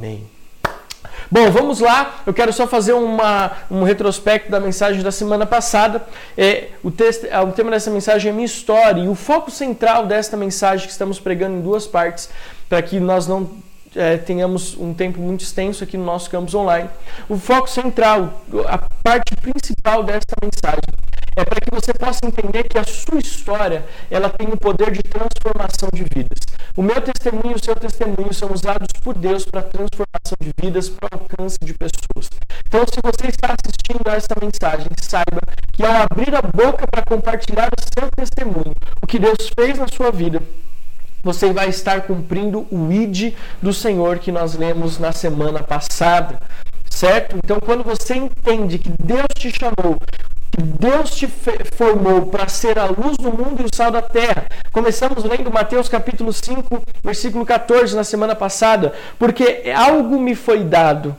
Amém. Bom, vamos lá. Eu quero só fazer uma, um retrospecto da mensagem da semana passada. É, o, texto, é, o tema dessa mensagem é minha história e o foco central desta mensagem que estamos pregando em duas partes, para que nós não é, tenhamos um tempo muito extenso aqui no nosso campus online. O foco central, a parte principal desta mensagem é para que você possa entender que a sua história ela tem o poder de transformação de vidas. O meu testemunho e o seu testemunho são usados por Deus para transformação de vidas, para alcance de pessoas. Então, se você está assistindo a essa mensagem, saiba que ao abrir a boca para compartilhar o seu testemunho, o que Deus fez na sua vida, você vai estar cumprindo o ID do Senhor que nós lemos na semana passada. Certo? Então, quando você entende que Deus te chamou, Deus te formou para ser a luz do mundo e o sal da terra. Começamos lendo Mateus capítulo 5, versículo 14 na semana passada, porque algo me foi dado,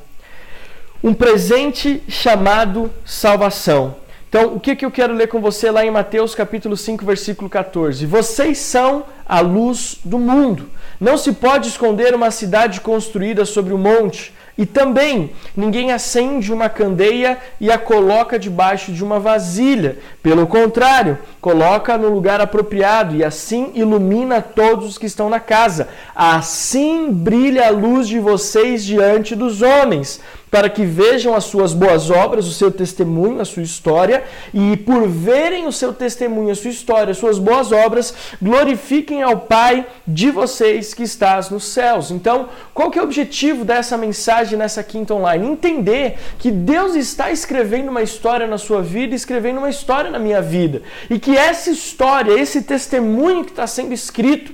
um presente chamado salvação. Então, o que, que eu quero ler com você lá em Mateus capítulo 5, versículo 14? Vocês são a luz do mundo. Não se pode esconder uma cidade construída sobre o um monte. E também, ninguém acende uma candeia e a coloca debaixo de uma vasilha. Pelo contrário, coloca no lugar apropriado e assim ilumina todos os que estão na casa. Assim brilha a luz de vocês diante dos homens para que vejam as suas boas obras, o seu testemunho, a sua história, e por verem o seu testemunho, a sua história, as suas boas obras, glorifiquem ao Pai de vocês que estás nos céus. Então, qual que é o objetivo dessa mensagem nessa quinta online? Entender que Deus está escrevendo uma história na sua vida, escrevendo uma história na minha vida, e que essa história, esse testemunho que está sendo escrito,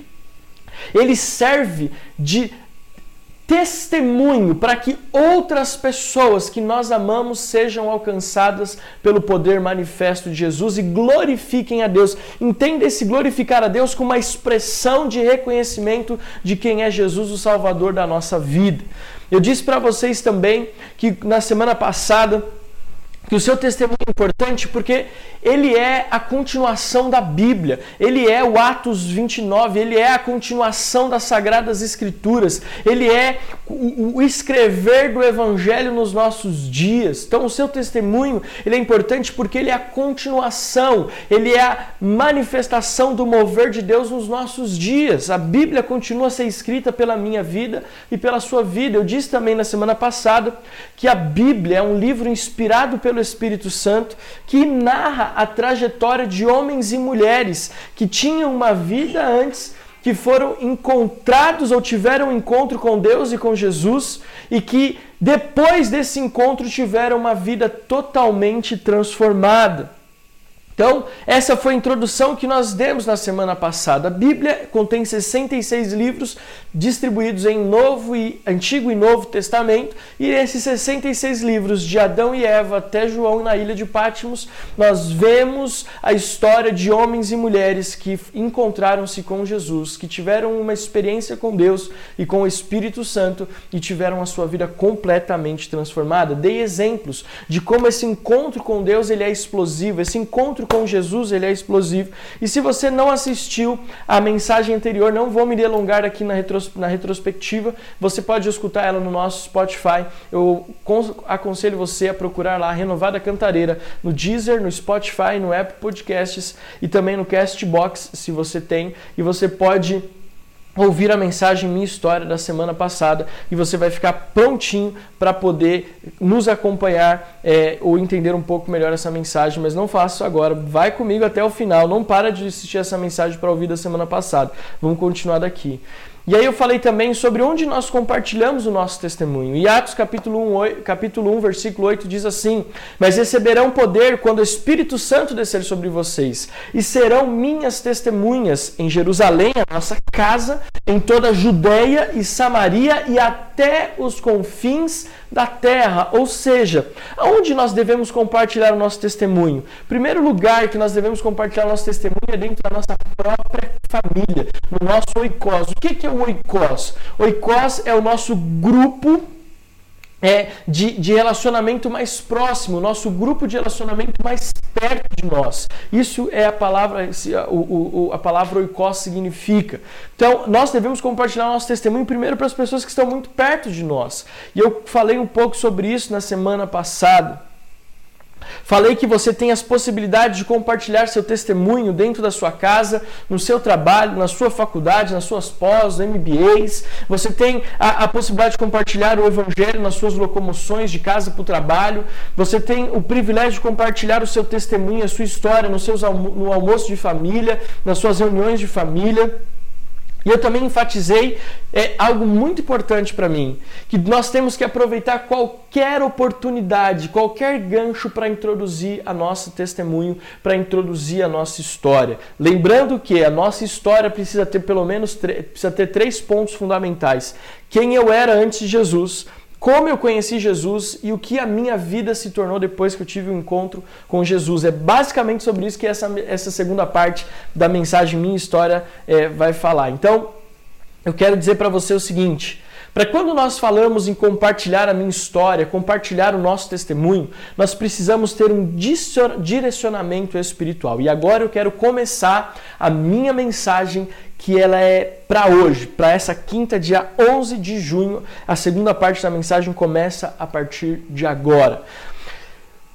ele serve de testemunho para que outras pessoas que nós amamos sejam alcançadas pelo poder manifesto de Jesus e glorifiquem a Deus. Entenda esse glorificar a Deus como uma expressão de reconhecimento de quem é Jesus, o Salvador da nossa vida. Eu disse para vocês também que na semana passada que o seu testemunho é importante porque ele é a continuação da Bíblia, ele é o Atos 29, ele é a continuação das Sagradas Escrituras, ele é o, escrever do Evangelho nos nossos dias. Então, o seu testemunho ele é importante porque ele é a continuação, ele é a manifestação do mover de Deus nos nossos dias. A Bíblia continua a ser escrita pela minha vida e pela sua vida. Eu disse também na semana passada que a Bíblia é um livro inspirado pelo pelo Espírito Santo que narra a trajetória de homens e mulheres que tinham uma vida antes que foram encontrados ou tiveram um encontro com Deus e com Jesus e que depois desse encontro tiveram uma vida totalmente transformada. Então, essa foi a introdução que nós demos na semana passada. A Bíblia contém 66 livros distribuídos em Novo e Antigo e Novo Testamento, e esses 66 livros de Adão e Eva até João na ilha de Patmos, nós vemos a história de homens e mulheres que encontraram-se com Jesus, que tiveram uma experiência com Deus e com o Espírito Santo e tiveram a sua vida completamente transformada. Dei exemplos de como esse encontro com Deus ele é explosivo, esse encontro encontro com Jesus, ele é explosivo. E se você não assistiu a mensagem anterior, não vou me delongar aqui na, retros, na retrospectiva, você pode escutar ela no nosso Spotify. Eu aconselho você a procurar lá a Renovada Cantareira no Deezer, no Spotify, no Apple Podcasts e também no Castbox, se você tem. E você pode ouvir a mensagem Minha História da semana passada e você vai ficar prontinho para poder nos acompanhar é, ou entender um pouco melhor essa mensagem, mas não faça isso agora. Vai comigo até o final, não para de assistir essa mensagem para ouvir da semana passada. Vamos continuar daqui. E aí eu falei também sobre onde nós compartilhamos o nosso testemunho. E Atos capítulo 1, capítulo 1, versículo 8 diz assim: Mas receberão poder quando o Espírito Santo descer sobre vocês, e serão minhas testemunhas em Jerusalém, a nossa casa, em toda a Judéia e Samaria e até os confins da terra. Ou seja, aonde nós devemos compartilhar o nosso testemunho? Primeiro lugar que nós devemos compartilhar o nosso testemunho é dentro da nossa própria família, no nosso oikos. O que é o oikos? Oikos é o nosso grupo é, de, de relacionamento mais próximo, nosso grupo de relacionamento mais perto de nós. Isso é a palavra, o, o, a palavra oikos significa. Então, nós devemos compartilhar nosso testemunho primeiro para as pessoas que estão muito perto de nós. E eu falei um pouco sobre isso na semana passada. Falei que você tem as possibilidades de compartilhar seu testemunho dentro da sua casa, no seu trabalho, na sua faculdade, nas suas pós, MBAs. Você tem a, a possibilidade de compartilhar o evangelho nas suas locomoções de casa para o trabalho. Você tem o privilégio de compartilhar o seu testemunho, a sua história no, seus, no almoço de família, nas suas reuniões de família. E eu também enfatizei é, algo muito importante para mim, que nós temos que aproveitar qualquer oportunidade, qualquer gancho para introduzir a nosso testemunho, para introduzir a nossa história. Lembrando que a nossa história precisa ter pelo menos precisa ter três pontos fundamentais: quem eu era antes de Jesus, como eu conheci Jesus e o que a minha vida se tornou depois que eu tive um encontro com Jesus. É basicamente sobre isso que essa, essa segunda parte da mensagem Minha História é, vai falar. Então, eu quero dizer para você o seguinte. Para quando nós falamos em compartilhar a minha história, compartilhar o nosso testemunho, nós precisamos ter um direcionamento espiritual. E agora eu quero começar a minha mensagem que ela é para hoje, para essa quinta, dia 11 de junho. A segunda parte da mensagem começa a partir de agora.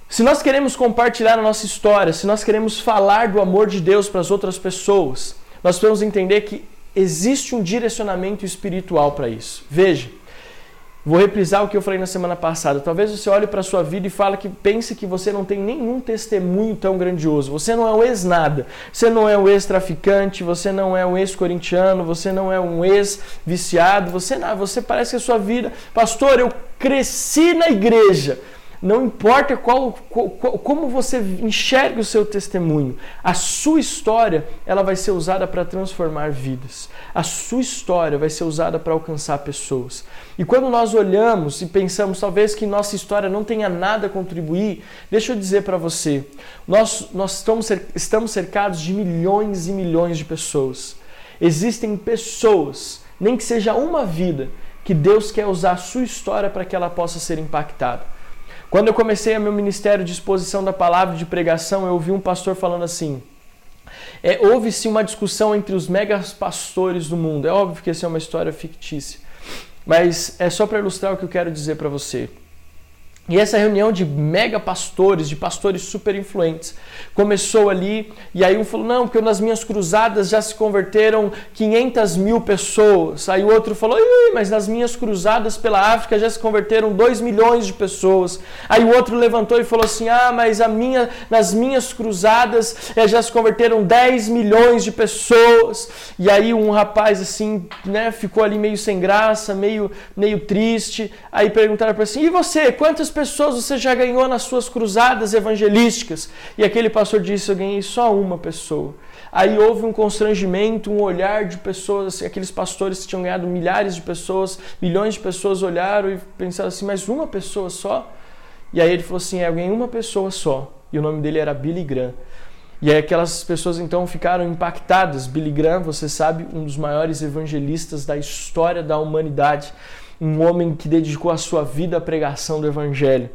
Se nós queremos compartilhar a nossa história, se nós queremos falar do amor de Deus para as outras pessoas, nós precisamos entender que existe um direcionamento espiritual para isso. Veja, Vou reprisar o que eu falei na semana passada. Talvez você olhe para a sua vida e fale que pense que você não tem nenhum testemunho tão grandioso. Você não é um ex-nada. Você não é um ex-traficante, você não é um ex-corintiano, você não é um ex-viciado, você não, você parece que a sua vida, pastor, eu cresci na igreja. Não importa qual, qual, como você enxerga o seu testemunho, a sua história ela vai ser usada para transformar vidas. A sua história vai ser usada para alcançar pessoas. E quando nós olhamos e pensamos talvez que nossa história não tenha nada a contribuir, deixa eu dizer para você, nós, nós estamos, estamos cercados de milhões e milhões de pessoas. Existem pessoas, nem que seja uma vida, que Deus quer usar a sua história para que ela possa ser impactada. Quando eu comecei meu ministério de exposição da palavra de pregação, eu ouvi um pastor falando assim: é, houve-se uma discussão entre os megas pastores do mundo. É óbvio que essa é uma história fictícia, mas é só para ilustrar o que eu quero dizer para você. E essa reunião de mega pastores, de pastores super influentes, começou ali. E aí um falou: Não, porque nas minhas cruzadas já se converteram 500 mil pessoas. Aí o outro falou: Mas nas minhas cruzadas pela África já se converteram 2 milhões de pessoas. Aí o outro levantou e falou assim: Ah, mas a minha, nas minhas cruzadas eh, já se converteram 10 milhões de pessoas. E aí um rapaz assim, né, ficou ali meio sem graça, meio, meio triste. Aí perguntaram para assim: E você, quantas pessoas você já ganhou nas suas cruzadas evangelísticas? E aquele pastor disse: Eu ganhei só uma pessoa. Aí houve um constrangimento, um olhar de pessoas, assim, aqueles pastores que tinham ganhado milhares de pessoas, milhões de pessoas olharam e pensaram assim: Mas uma pessoa só? E aí ele falou assim: É, eu ganhei uma pessoa só. E o nome dele era Billy Graham. E aí aquelas pessoas então ficaram impactadas. Billy Graham, você sabe, um dos maiores evangelistas da história da humanidade um homem que dedicou a sua vida à pregação do Evangelho.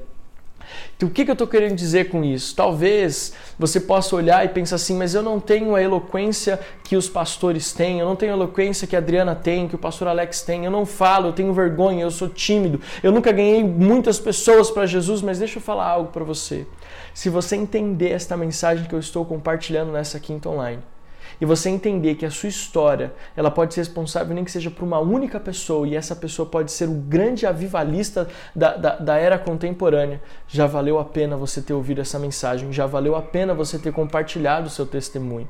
Então, o que, eu estou querendo dizer com isso? Talvez você possa olhar e pensar assim, mas eu não tenho a eloquência que os pastores têm, eu não tenho a eloquência que a Adriana tem, que o pastor Alex tem, eu não falo, eu tenho vergonha, eu sou tímido, eu nunca ganhei muitas pessoas para Jesus, mas deixa eu falar algo para você. Se você entender esta mensagem que eu estou compartilhando nessa quinta online, e você entender que a sua história ela pode ser responsável nem que seja por uma única pessoa e essa pessoa pode ser o grande avivalista da, da, da era contemporânea, já valeu a pena você ter ouvido essa mensagem, já valeu a pena você ter compartilhado o seu testemunho.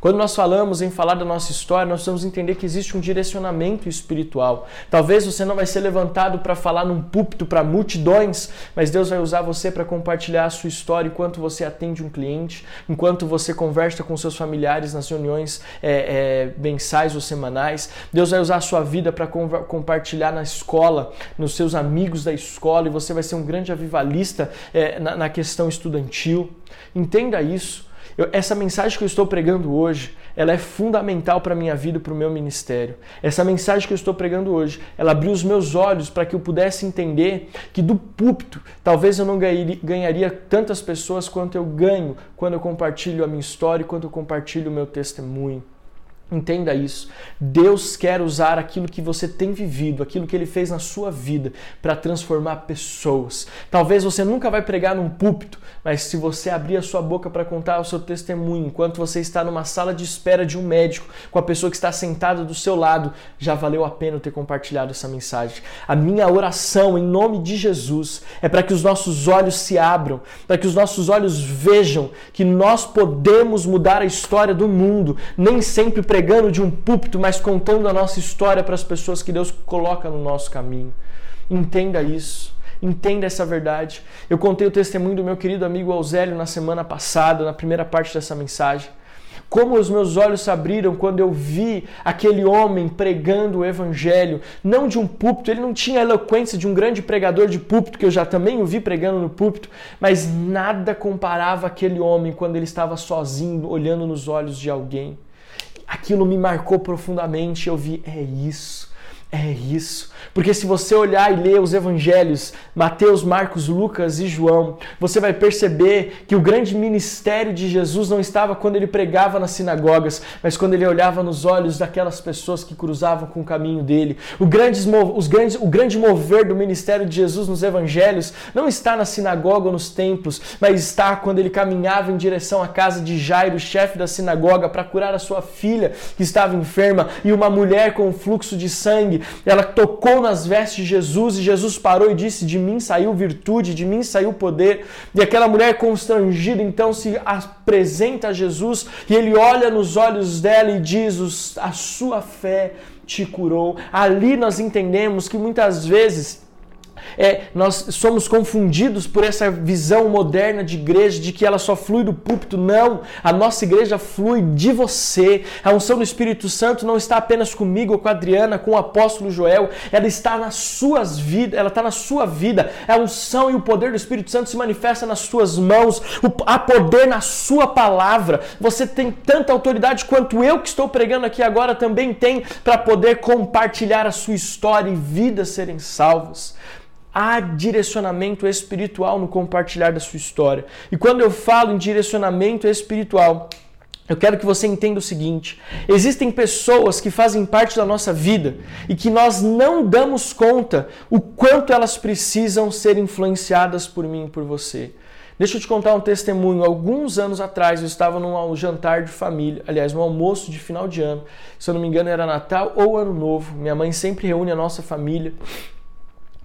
Quando nós falamos em falar da nossa história, nós precisamos entender que existe um direcionamento espiritual. Talvez você não vai ser levantado para falar num púlpito para multidões, mas Deus vai usar você para compartilhar a sua história enquanto você atende um cliente, enquanto você conversa com seus familiares nas reuniões é, é, mensais ou semanais. Deus vai usar a sua vida para compartilhar na escola, nos seus amigos da escola, e você vai ser um grande avivalista é, na, na questão estudantil. Entenda isso. Eu, essa mensagem que eu estou pregando hoje, ela é fundamental para a minha vida e para o meu ministério. Essa mensagem que eu estou pregando hoje, ela abriu os meus olhos para que eu pudesse entender que do púlpito, talvez eu não ganharia tantas pessoas quanto eu ganho quando eu compartilho a minha história e quando eu compartilho o meu testemunho. Entenda isso. Deus quer usar aquilo que você tem vivido, aquilo que ele fez na sua vida, para transformar pessoas. Talvez você nunca vai pregar num púlpito, mas se você abrir a sua boca para contar o seu testemunho, enquanto você está numa sala de espera de um médico, com a pessoa que está sentada do seu lado, já valeu a pena ter compartilhado essa mensagem. A minha oração em nome de Jesus é para que os nossos olhos se abram, para que os nossos olhos vejam que nós podemos mudar a história do mundo, nem sempre pregando de um púlpito, mas contando a nossa história para as pessoas que Deus coloca no nosso caminho. Entenda isso. Entenda essa verdade. Eu contei o testemunho do meu querido amigo Auzélio na semana passada, na primeira parte dessa mensagem. Como os meus olhos se abriram quando eu vi aquele homem pregando o evangelho, não de um púlpito, ele não tinha a eloquência de um grande pregador de púlpito, que eu já também o vi pregando no púlpito, mas nada comparava aquele homem quando ele estava sozinho, olhando nos olhos de alguém aquilo me marcou profundamente. Eu vi, é isso. É isso. Porque se você olhar e ler os evangelhos, Mateus, Marcos, Lucas e João, você vai perceber que o grande ministério de Jesus não estava quando ele pregava nas sinagogas, mas quando ele olhava nos olhos daquelas pessoas que cruzavam com o caminho dele. O grande, os grandes, o grande mover do ministério de Jesus nos evangelhos não está na sinagoga ou nos templos, mas está quando ele caminhava em direção à casa de Jairo, chefe da sinagoga, para curar a sua filha que estava enferma, e uma mulher com fluxo de sangue ela tocou nas vestes de Jesus e Jesus parou e disse: De mim saiu virtude, de mim saiu poder. E aquela mulher constrangida então se apresenta a Jesus e ele olha nos olhos dela e diz: A sua fé te curou. Ali nós entendemos que muitas vezes é, nós somos confundidos por essa visão moderna de igreja, de que ela só flui do púlpito. Não, a nossa igreja flui de você. A unção do Espírito Santo não está apenas comigo, com a Adriana, com o apóstolo Joel, ela está nas suas vidas, ela está na sua vida. A unção e o poder do Espírito Santo se manifesta nas suas mãos, há poder na sua palavra. Você tem tanta autoridade quanto eu que estou pregando aqui agora também tem para poder compartilhar a sua história e vidas serem salvas há direcionamento espiritual no compartilhar da sua história. E quando eu falo em direcionamento espiritual, eu quero que você entenda o seguinte: existem pessoas que fazem parte da nossa vida e que nós não damos conta o quanto elas precisam ser influenciadas por mim e por você. Deixa eu te contar um testemunho. Alguns anos atrás eu estava num jantar de família, aliás, um almoço de final de ano. Se eu não me engano, era Natal ou Ano Novo. Minha mãe sempre reúne a nossa família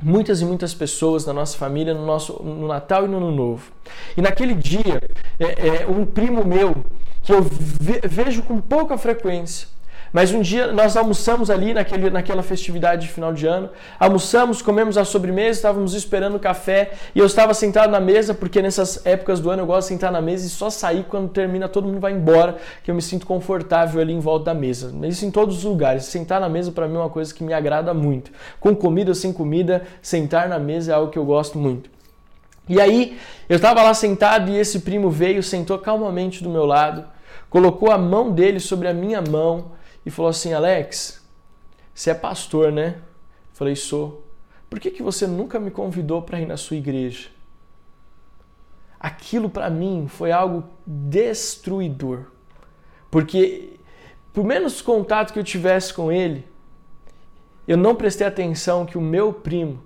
muitas e muitas pessoas da nossa família no nosso no Natal e no Ano Novo. E naquele dia, é, é, um primo meu que eu ve, vejo com pouca frequência, mas um dia nós almoçamos ali naquele, naquela festividade de final de ano, almoçamos, comemos a sobremesa, estávamos esperando o café e eu estava sentado na mesa, porque nessas épocas do ano eu gosto de sentar na mesa e só sair quando termina, todo mundo vai embora, que eu me sinto confortável ali em volta da mesa. Isso em todos os lugares. Sentar na mesa para mim é uma coisa que me agrada muito. Com comida ou sem comida, sentar na mesa é algo que eu gosto muito. E aí, eu estava lá sentado e esse primo veio, sentou calmamente do meu lado, colocou a mão dele sobre a minha mão e falou assim: Alex, você é pastor, né? Eu falei: sou. Por que, que você nunca me convidou para ir na sua igreja? Aquilo para mim foi algo destruidor. Porque, por menos contato que eu tivesse com ele, eu não prestei atenção que o meu primo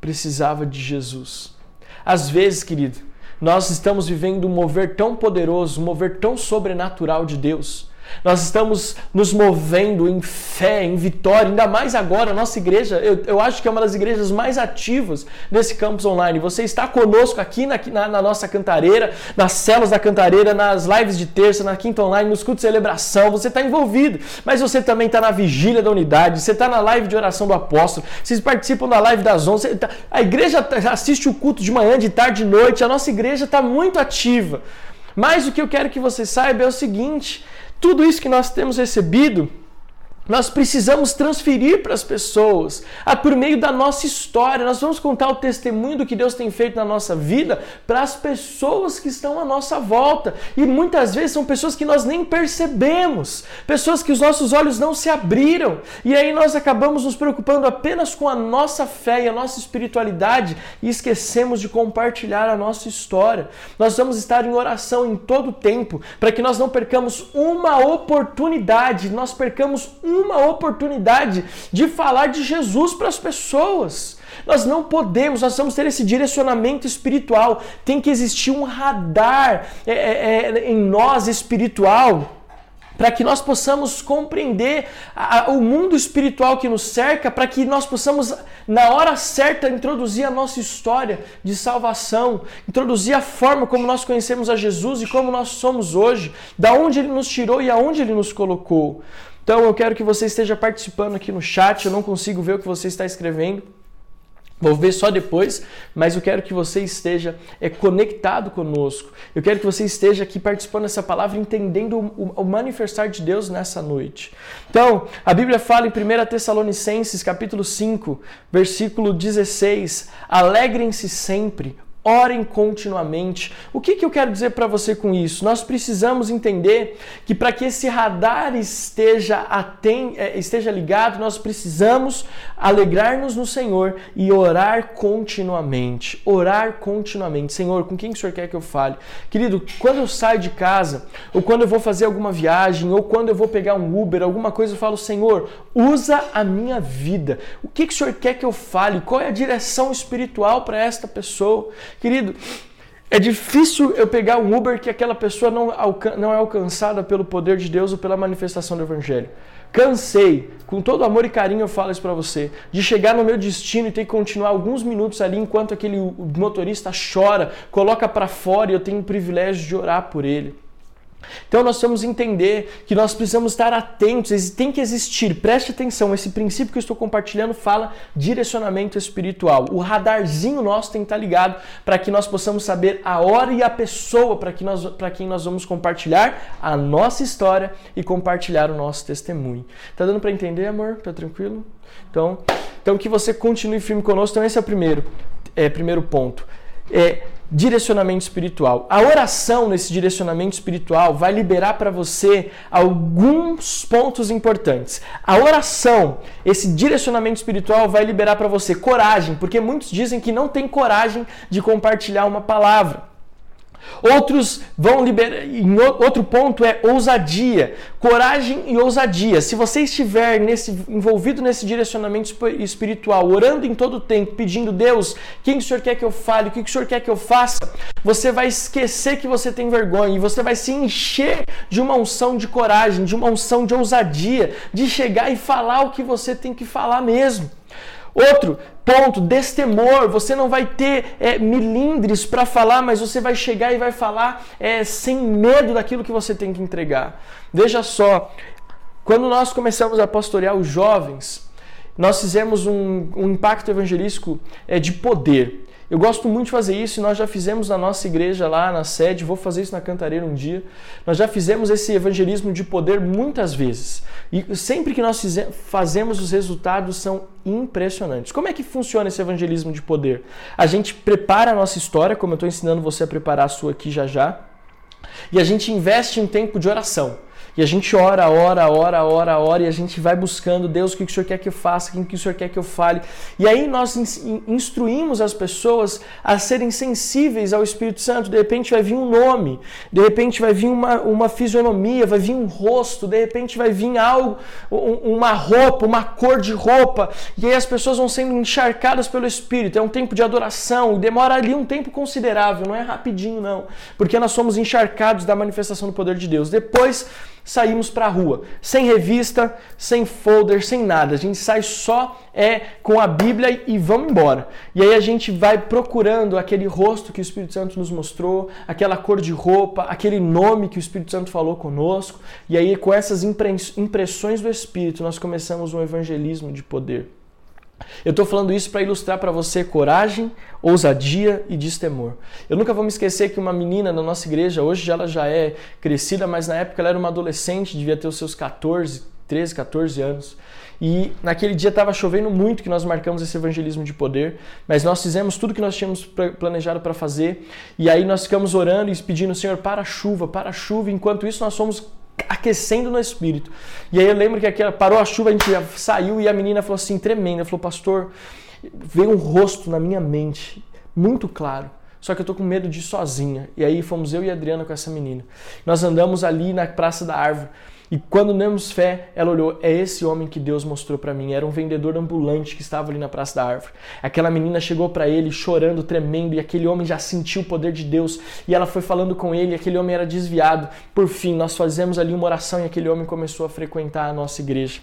precisava de Jesus. Às vezes, querido, nós estamos vivendo um mover tão poderoso, um mover tão sobrenatural de Deus, nós estamos nos movendo em fé, em vitória, ainda mais agora, nossa igreja, eu, eu acho que é uma das igrejas mais ativas desse campus online. Você está conosco aqui na, na, na nossa cantareira, nas celas da cantareira, nas lives de terça, na quinta online, nos cultos de celebração, você está envolvido, mas você também está na vigília da unidade, você está na live de oração do apóstolo, vocês participam da live das 11, tá, a igreja assiste o culto de manhã, de tarde, de noite, a nossa igreja está muito ativa. Mas o que eu quero que você saiba é o seguinte: tudo isso que nós temos recebido nós precisamos transferir para as pessoas, a, por meio da nossa história. Nós vamos contar o testemunho do que Deus tem feito na nossa vida para as pessoas que estão à nossa volta. E muitas vezes são pessoas que nós nem percebemos, pessoas que os nossos olhos não se abriram. E aí nós acabamos nos preocupando apenas com a nossa fé e a nossa espiritualidade e esquecemos de compartilhar a nossa história. Nós vamos estar em oração em todo o tempo para que nós não percamos uma oportunidade, nós percamos um uma oportunidade de falar de Jesus para as pessoas. Nós não podemos, nós vamos ter esse direcionamento espiritual. Tem que existir um radar é, é, é, em nós espiritual para que nós possamos compreender a, o mundo espiritual que nos cerca, para que nós possamos, na hora certa, introduzir a nossa história de salvação, introduzir a forma como nós conhecemos a Jesus e como nós somos hoje, da onde Ele nos tirou e aonde Ele nos colocou. Então eu quero que você esteja participando aqui no chat, eu não consigo ver o que você está escrevendo. Vou ver só depois, mas eu quero que você esteja é, conectado conosco. Eu quero que você esteja aqui participando dessa palavra, entendendo o, o, manifestar de Deus nessa noite. Então, a Bíblia fala em 1 Tessalonicenses, capítulo 5, versículo 16: Alegrem-se sempre, Orem continuamente. O que, que eu quero dizer para você com isso? Nós precisamos entender que para que esse radar esteja, aten é, esteja ligado, nós precisamos alegrar-nos no Senhor e orar continuamente. Orar continuamente. Senhor, com quem o Senhor quer que eu fale? Querido, quando eu saio de casa, ou quando eu vou fazer alguma viagem, ou quando eu vou pegar um Uber, alguma coisa, eu falo, Senhor, usa a minha vida. O que, que o Senhor quer que eu fale? Qual é a direção espiritual para esta pessoa? Querido, é difícil eu pegar um Uber que aquela pessoa não, não é alcançada pelo poder de Deus ou pela manifestação do Evangelho. Cansei, com todo amor e carinho eu falo isso para você, de chegar no meu destino e ter que continuar alguns minutos ali enquanto aquele motorista chora, coloca para fora e eu tenho o privilégio de orar por ele. Então nós que entender que nós precisamos estar atentos, tem que existir, preste atenção, esse princípio que eu estou compartilhando fala direcionamento espiritual. O radarzinho nosso tem que estar ligado para que nós possamos saber a hora e a pessoa para que nós, quem nós vamos compartilhar a nossa história e compartilhar o nosso testemunho. Tá dando para entender, amor? Tá tranquilo? Então, então que você continue firme conosco. Então esse é o primeiro, é, primeiro ponto. É, direcionamento espiritual. A oração nesse direcionamento espiritual vai liberar para você alguns pontos importantes. A oração, esse direcionamento espiritual vai liberar para você coragem, porque muitos dizem que não tem coragem de compartilhar uma palavra. Outros vão liberar. Outro ponto é ousadia, coragem e ousadia. Se você estiver nesse, envolvido nesse direcionamento espiritual, orando em todo o tempo, pedindo Deus, quem o Senhor quer que eu fale, o que o Senhor quer que eu faça, você vai esquecer que você tem vergonha e você vai se encher de uma unção de coragem, de uma unção de ousadia, de chegar e falar o que você tem que falar mesmo. Outro ponto, destemor. Você não vai ter é, milindres para falar, mas você vai chegar e vai falar é, sem medo daquilo que você tem que entregar. Veja só, quando nós começamos a pastorear os jovens, nós fizemos um, um impacto evangelístico é, de poder. Eu gosto muito de fazer isso e nós já fizemos na nossa igreja lá na sede, vou fazer isso na Cantareira um dia. Nós já fizemos esse evangelismo de poder muitas vezes. E sempre que nós fazemos, os resultados são impressionantes. Como é que funciona esse evangelismo de poder? A gente prepara a nossa história, como eu estou ensinando você a preparar a sua aqui já já, e a gente investe em tempo de oração. E a gente ora, ora, ora, ora, ora, e a gente vai buscando, Deus, o que o Senhor quer que eu faça, o que o Senhor quer que eu fale. E aí nós instruímos as pessoas a serem sensíveis ao Espírito Santo. De repente vai vir um nome, de repente vai vir uma, uma fisionomia, vai vir um rosto, de repente vai vir algo, uma roupa, uma cor de roupa. E aí as pessoas vão sendo encharcadas pelo Espírito. É um tempo de adoração, demora ali um tempo considerável, não é rapidinho, não. Porque nós somos encharcados da manifestação do poder de Deus. Depois saímos para a rua, sem revista, sem folder, sem nada. A gente sai só é com a Bíblia e vamos embora. E aí a gente vai procurando aquele rosto que o Espírito Santo nos mostrou, aquela cor de roupa, aquele nome que o Espírito Santo falou conosco. E aí com essas impressões do Espírito nós começamos um evangelismo de poder. Eu estou falando isso para ilustrar para você coragem, ousadia e destemor. Eu nunca vou me esquecer que uma menina na nossa igreja, hoje ela já é crescida, mas na época ela era uma adolescente, devia ter os seus 14, 13, 14 anos. E naquele dia estava chovendo muito que nós marcamos esse evangelismo de poder, mas nós fizemos tudo que nós tínhamos planejado para fazer. E aí nós ficamos orando e pedindo, Senhor, para a chuva, para a chuva. Enquanto isso, nós fomos aquecendo no espírito. E aí eu lembro que aquela, parou a chuva, a gente saiu e a menina falou assim, tremenda, falou, pastor, veio um rosto na minha mente, muito claro. Só que eu tô com medo de ir sozinha. E aí fomos eu e a Adriana com essa menina. Nós andamos ali na Praça da Árvore. E quando demos fé, ela olhou: é esse homem que Deus mostrou para mim. Era um vendedor ambulante que estava ali na Praça da Árvore. Aquela menina chegou para ele chorando, tremendo, e aquele homem já sentiu o poder de Deus. E ela foi falando com ele, e aquele homem era desviado. Por fim, nós fazemos ali uma oração e aquele homem começou a frequentar a nossa igreja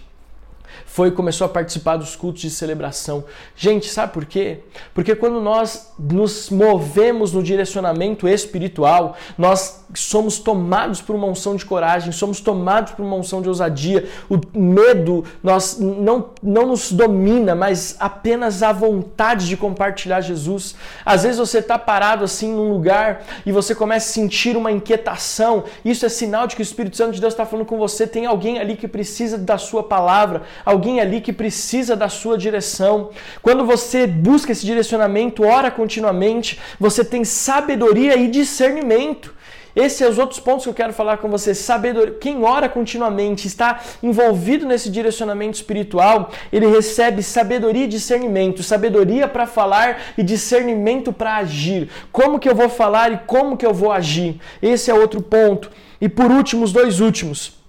foi começou a participar dos cultos de celebração. Gente, sabe por quê? Porque quando nós nos movemos no direcionamento espiritual, nós somos tomados por uma unção de coragem, somos tomados por uma unção de ousadia. O medo nós não, não nos domina, mas apenas a vontade de compartilhar Jesus. Às vezes você está parado assim num lugar e você começa a sentir uma inquietação. Isso é sinal de que o Espírito Santo de Deus está falando com você. Tem alguém ali que precisa da sua palavra alguém ali que precisa da sua direção. Quando você busca esse direcionamento, ora continuamente, você tem sabedoria e discernimento. Esses são os outros pontos que eu quero falar com você. Sabedoria. Quem ora continuamente, está envolvido nesse direcionamento espiritual, ele recebe sabedoria e discernimento. Sabedoria para falar e discernimento para agir. Como que eu vou falar e como que eu vou agir? Esse é outro ponto. E por último, os dois últimos.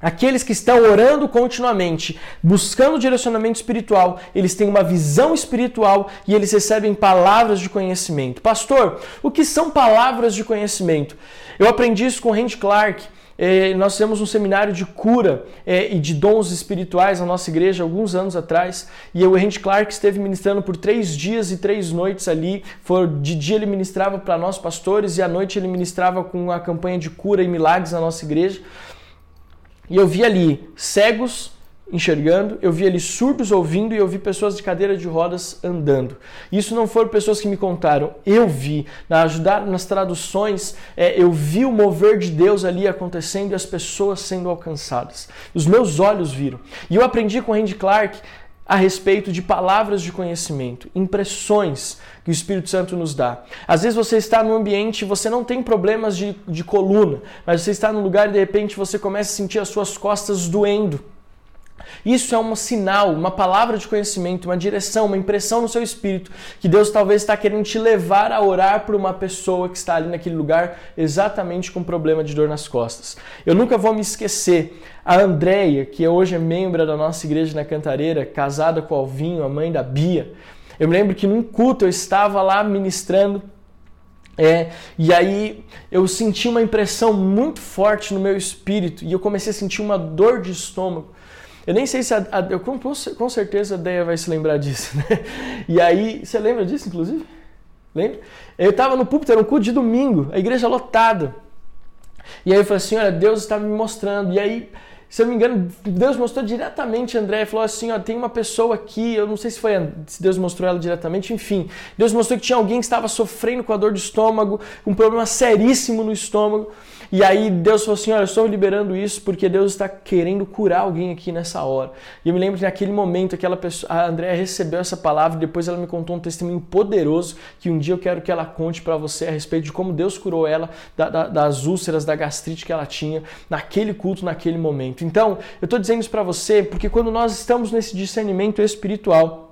Aqueles que estão orando continuamente, buscando direcionamento espiritual, eles têm uma visão espiritual e eles recebem palavras de conhecimento. Pastor, o que são palavras de conhecimento? Eu aprendi isso com Randy Clark. É, nós temos um seminário de cura é, e de dons espirituais na nossa igreja alguns anos atrás. E o Randy Clark esteve ministrando por três dias e três noites ali. De dia ele ministrava para nós pastores e à noite ele ministrava com a campanha de cura e milagres na nossa igreja. E eu vi ali cegos enxergando, eu vi ali surdos ouvindo e eu vi pessoas de cadeira de rodas andando. Isso não foram pessoas que me contaram, eu vi. Na ajudar nas traduções, é, eu vi o mover de Deus ali acontecendo e as pessoas sendo alcançadas. Os meus olhos viram. E eu aprendi com Randy Clark a respeito de palavras de conhecimento, impressões que o Espírito Santo nos dá. Às vezes você está num ambiente e você não tem problemas de, de coluna, mas você está num lugar e de repente você começa a sentir as suas costas doendo. Isso é um sinal, uma palavra de conhecimento, uma direção, uma impressão no seu espírito que Deus talvez está querendo te levar a orar por uma pessoa que está ali naquele lugar exatamente com problema de dor nas costas. Eu nunca vou me esquecer a Andréia, que hoje é membro da nossa igreja na Cantareira, casada com o Alvinho, a mãe da Bia. Eu me lembro que num culto eu estava lá ministrando é, e aí eu senti uma impressão muito forte no meu espírito e eu comecei a sentir uma dor de estômago. Eu nem sei se a, a eu, com, com certeza a Deia vai se lembrar disso, né? E aí, você lembra disso, inclusive? Lembra? Eu estava no púlpito, era um culto de domingo, a igreja lotada. E aí eu falei assim, olha, Deus está me mostrando. E aí se eu não me engano, Deus mostrou diretamente André, falou assim, ó, tem uma pessoa aqui, eu não sei se foi se Deus mostrou ela diretamente, enfim. Deus mostrou que tinha alguém que estava sofrendo com a dor de estômago, um problema seríssimo no estômago. E aí Deus falou assim: Olha, eu estou liberando isso porque Deus está querendo curar alguém aqui nessa hora. E eu me lembro que naquele momento aquela pessoa, a Andréa recebeu essa palavra e depois ela me contou um testemunho poderoso que um dia eu quero que ela conte para você a respeito de como Deus curou ela da, da, das úlceras, da gastrite que ela tinha naquele culto, naquele momento. Então, eu estou dizendo isso para você porque quando nós estamos nesse discernimento espiritual,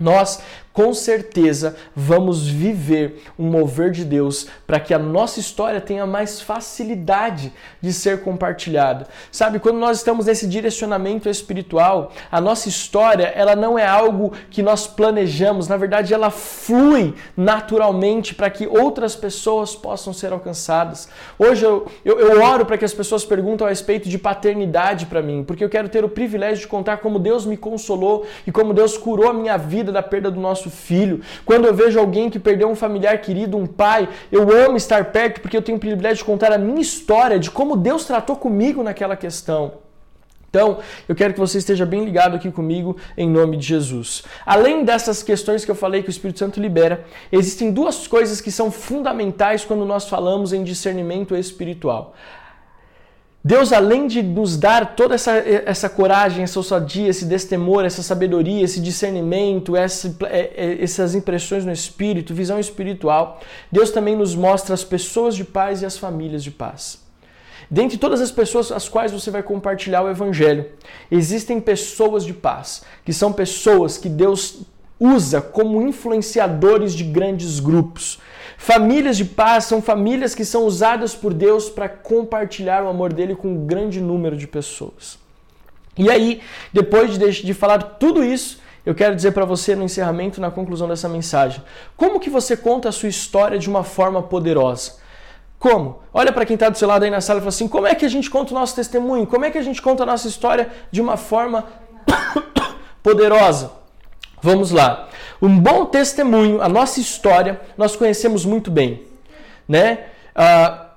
nós com certeza vamos viver um mover de Deus para que a nossa história tenha mais facilidade de ser compartilhada. Sabe, quando nós estamos nesse direcionamento espiritual, a nossa história, ela não é algo que nós planejamos, na verdade ela flui naturalmente para que outras pessoas possam ser alcançadas. Hoje eu, eu, eu oro para que as pessoas perguntam a respeito de paternidade para mim, porque eu quero ter o privilégio de contar como Deus me consolou e como Deus curou a minha vida da perda do nosso filho. Quando eu vejo alguém que perdeu um familiar querido, um pai, eu amo estar perto porque eu tenho o privilégio de contar a minha história de como Deus tratou comigo naquela questão. Então, eu quero que você esteja bem ligado aqui comigo em nome de Jesus. Além dessas questões que eu falei que o Espírito Santo libera, existem duas coisas que são fundamentais quando nós falamos em discernimento espiritual. Deus, além de nos dar toda essa, essa coragem, essa ousadia, esse destemor, essa sabedoria, esse discernimento, essa, é, é, essas impressões no espírito, visão espiritual, Deus também nos mostra as pessoas de paz e as famílias de paz. Dentre todas as pessoas as quais você vai compartilhar o Evangelho, existem pessoas de paz, que são pessoas que Deus usa como influenciadores de grandes grupos. Famílias de paz são famílias que são usadas por Deus para compartilhar o amor dele com um grande número de pessoas. E aí, depois de, de falar tudo isso, eu quero dizer para você no encerramento, na conclusão dessa mensagem, como que você conta a sua história de uma forma poderosa? Como? Olha para quem está do seu lado aí na sala e fala assim: como é que a gente conta o nosso testemunho? Como é que a gente conta a nossa história de uma forma poderosa? Vamos lá. Um bom testemunho, a nossa história, nós conhecemos muito bem, né? Ah,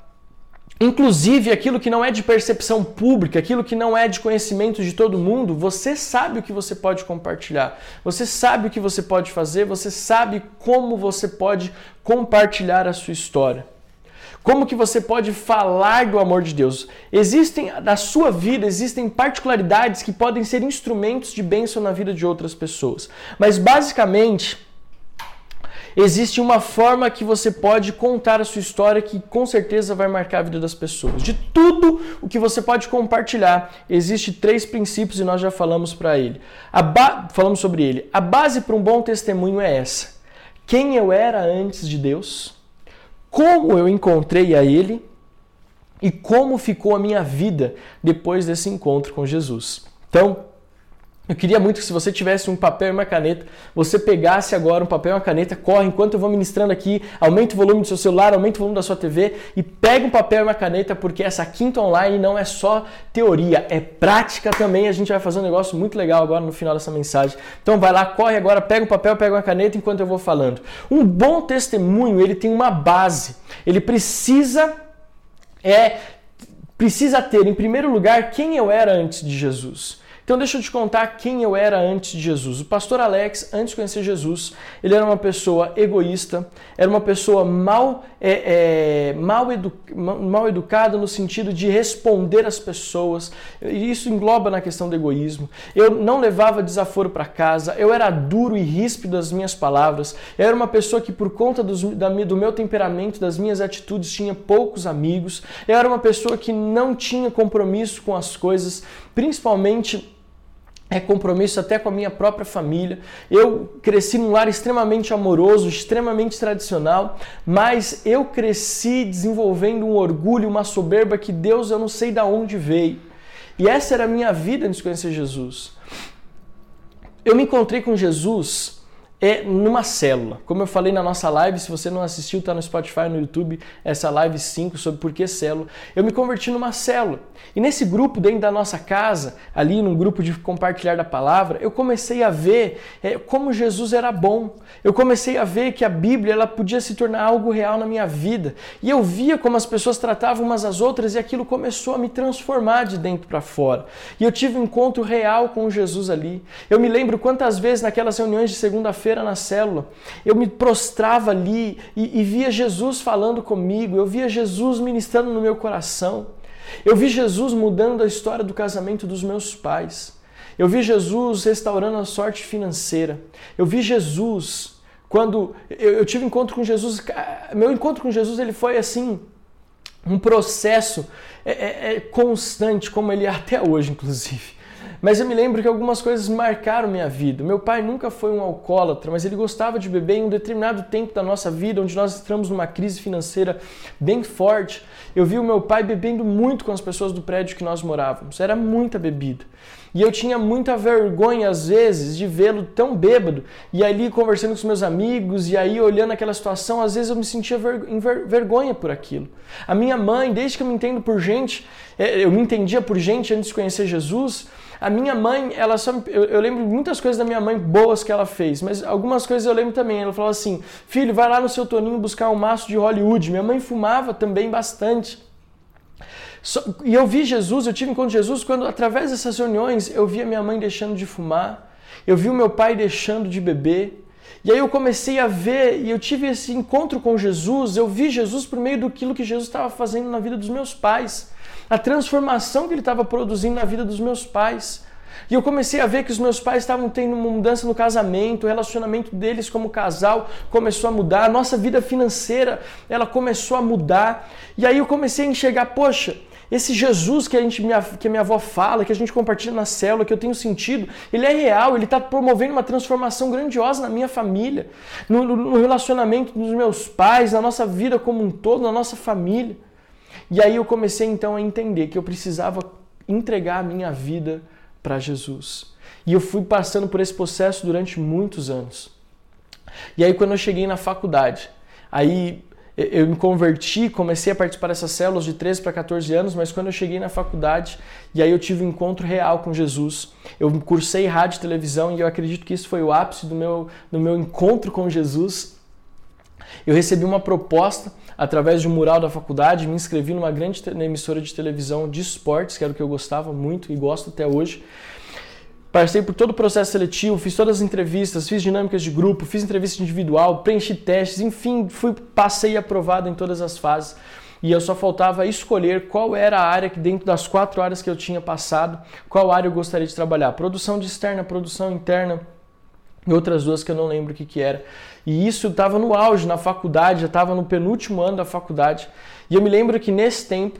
inclusive aquilo que não é de percepção pública, aquilo que não é de conhecimento de todo mundo, você sabe o que você pode compartilhar, você sabe o que você pode fazer, você sabe como você pode compartilhar a sua história. Como que você pode falar do amor de Deus? Existem na sua vida existem particularidades que podem ser instrumentos de bênção na vida de outras pessoas. Mas basicamente existe uma forma que você pode contar a sua história que com certeza vai marcar a vida das pessoas. De tudo o que você pode compartilhar, existe três princípios e nós já falamos para ele. Falamos sobre ele. A base para um bom testemunho é essa: quem eu era antes de Deus como eu encontrei a Ele e como ficou a minha vida depois desse encontro com Jesus. Então, eu queria muito que se você tivesse um papel e uma caneta, você pegasse agora um papel e uma caneta, corre enquanto eu vou ministrando aqui, aumente o volume do seu celular, aumente o volume da sua TV e pega um papel e uma caneta, porque essa quinta online não é só teoria, é prática também. A gente vai fazer um negócio muito legal agora no final dessa mensagem. Então vai lá, corre agora, pega um papel, pega uma caneta enquanto eu vou falando. Um bom testemunho, ele tem uma base. Ele precisa é precisa ter em primeiro lugar quem eu era antes de Jesus. Então deixa eu te contar quem eu era antes de Jesus. O pastor Alex, antes de conhecer Jesus, ele era uma pessoa egoísta, era uma pessoa mal, é, é, mal, edu mal educada no sentido de responder às pessoas. E isso engloba na questão do egoísmo. Eu não levava desaforo para casa, eu era duro e ríspido das minhas palavras. Eu era uma pessoa que, por conta dos, da, do meu temperamento, das minhas atitudes, tinha poucos amigos. Eu era uma pessoa que não tinha compromisso com as coisas, principalmente é compromisso até com a minha própria família. Eu cresci num lar extremamente amoroso, extremamente tradicional, mas eu cresci desenvolvendo um orgulho, uma soberba que Deus eu não sei de onde veio. E essa era a minha vida antes de conhecer Jesus. Eu me encontrei com Jesus é numa célula. Como eu falei na nossa live, se você não assistiu, está no Spotify, no YouTube, essa live 5 sobre por que célula. Eu me converti numa célula. E nesse grupo, dentro da nossa casa, ali num grupo de compartilhar da palavra, eu comecei a ver é, como Jesus era bom. Eu comecei a ver que a Bíblia ela podia se tornar algo real na minha vida. E eu via como as pessoas tratavam umas às outras e aquilo começou a me transformar de dentro para fora. E eu tive um encontro real com Jesus ali. Eu me lembro quantas vezes naquelas reuniões de segunda-feira na célula, eu me prostrava ali e, e via Jesus falando comigo, eu via Jesus ministrando no meu coração. Eu vi Jesus mudando a história do casamento dos meus pais. Eu vi Jesus restaurando a sorte financeira. Eu vi Jesus quando eu, eu tive encontro com Jesus. Meu encontro com Jesus ele foi assim um processo é, é, é constante, como ele é até hoje, inclusive. Mas eu me lembro que algumas coisas marcaram minha vida. Meu pai nunca foi um alcoólatra, mas ele gostava de beber em um determinado tempo da nossa vida, onde nós entramos numa crise financeira bem forte. Eu vi o meu pai bebendo muito com as pessoas do prédio que nós morávamos. Era muita bebida. E eu tinha muita vergonha, às vezes, de vê-lo tão bêbado. E ali conversando com os meus amigos, e aí olhando aquela situação, às vezes eu me sentia ver, vergonha por aquilo. A minha mãe, desde que eu me entendo por gente, é, eu me entendia por gente antes de conhecer Jesus, a minha mãe, ela só. Eu, eu, lembro muitas coisas da minha mãe boas que ela fez, mas algumas coisas eu lembro também. Ela falou assim: filho, vai lá no seu Toninho buscar um maço de Hollywood. Minha mãe fumava também bastante. e eu vi Jesus, eu tive encontro com Jesus quando, através dessas reuniões, eu vi a minha mãe deixando de fumar, eu vi o meu pai deixando de beber. E aí eu comecei a ver, e eu tive esse encontro com Jesus, eu vi Jesus por meio do que Jesus estava fazendo na vida dos meus pais. A transformação que ele estava produzindo na vida dos meus pais. E eu comecei a ver que os meus pais estavam tendo uma mudança no casamento, o relacionamento deles como casal começou a mudar, a nossa vida financeira, ela começou a mudar. E aí eu comecei a enxergar, poxa, esse Jesus que a, gente, que a minha avó fala, que a gente compartilha na célula, que eu tenho sentido, ele é real, ele está promovendo uma transformação grandiosa na minha família, no, no relacionamento dos meus pais, na nossa vida como um todo, na nossa família. E aí eu comecei então a entender que eu precisava entregar a minha vida para Jesus. E eu fui passando por esse processo durante muitos anos. E aí quando eu cheguei na faculdade, aí eu me converti, comecei a participar dessas células de 13 para 14 anos, mas quando eu cheguei na faculdade, e aí eu tive um encontro real com Jesus. Eu cursei rádio e televisão e eu acredito que isso foi o ápice do meu, do meu encontro com Jesus. Eu recebi uma proposta através de um mural da faculdade, me inscrevi numa grande emissora de televisão de esportes, que era o que eu gostava muito e gosto até hoje. Passei por todo o processo seletivo, fiz todas as entrevistas, fiz dinâmicas de grupo, fiz entrevista individual, preenchi testes, enfim, fui passei aprovado em todas as fases. E eu só faltava escolher qual era a área que dentro das quatro áreas que eu tinha passado, qual área eu gostaria de trabalhar. Produção de externa, produção interna, e outras duas que eu não lembro o que, que era. E isso estava no auge, na faculdade, já estava no penúltimo ano da faculdade. E eu me lembro que nesse tempo,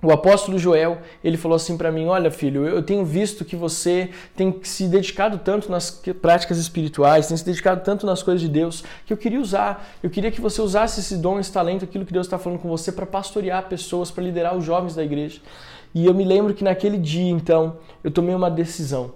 o apóstolo Joel, ele falou assim para mim: Olha, filho, eu tenho visto que você tem se dedicado tanto nas práticas espirituais, tem se dedicado tanto nas coisas de Deus, que eu queria usar. Eu queria que você usasse esse dom, esse talento, aquilo que Deus está falando com você, para pastorear pessoas, para liderar os jovens da igreja. E eu me lembro que naquele dia, então, eu tomei uma decisão.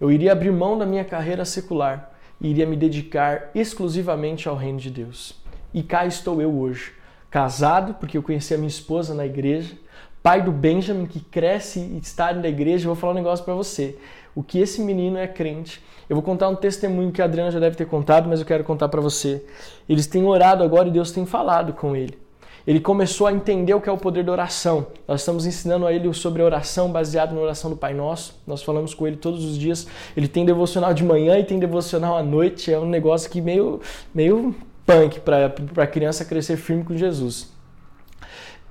Eu iria abrir mão da minha carreira secular e iria me dedicar exclusivamente ao reino de Deus. E cá estou eu hoje, casado, porque eu conheci a minha esposa na igreja, pai do Benjamin que cresce e está na igreja. Eu vou falar um negócio para você. O que esse menino é crente. Eu vou contar um testemunho que a Adriana já deve ter contado, mas eu quero contar para você. Eles têm orado agora e Deus tem falado com ele ele começou a entender o que é o poder da oração. Nós estamos ensinando a ele sobre oração baseado na oração do Pai Nosso. Nós falamos com ele todos os dias. Ele tem devocional de manhã e tem devocional à noite. É um negócio que meio, meio punk para a criança crescer firme com Jesus.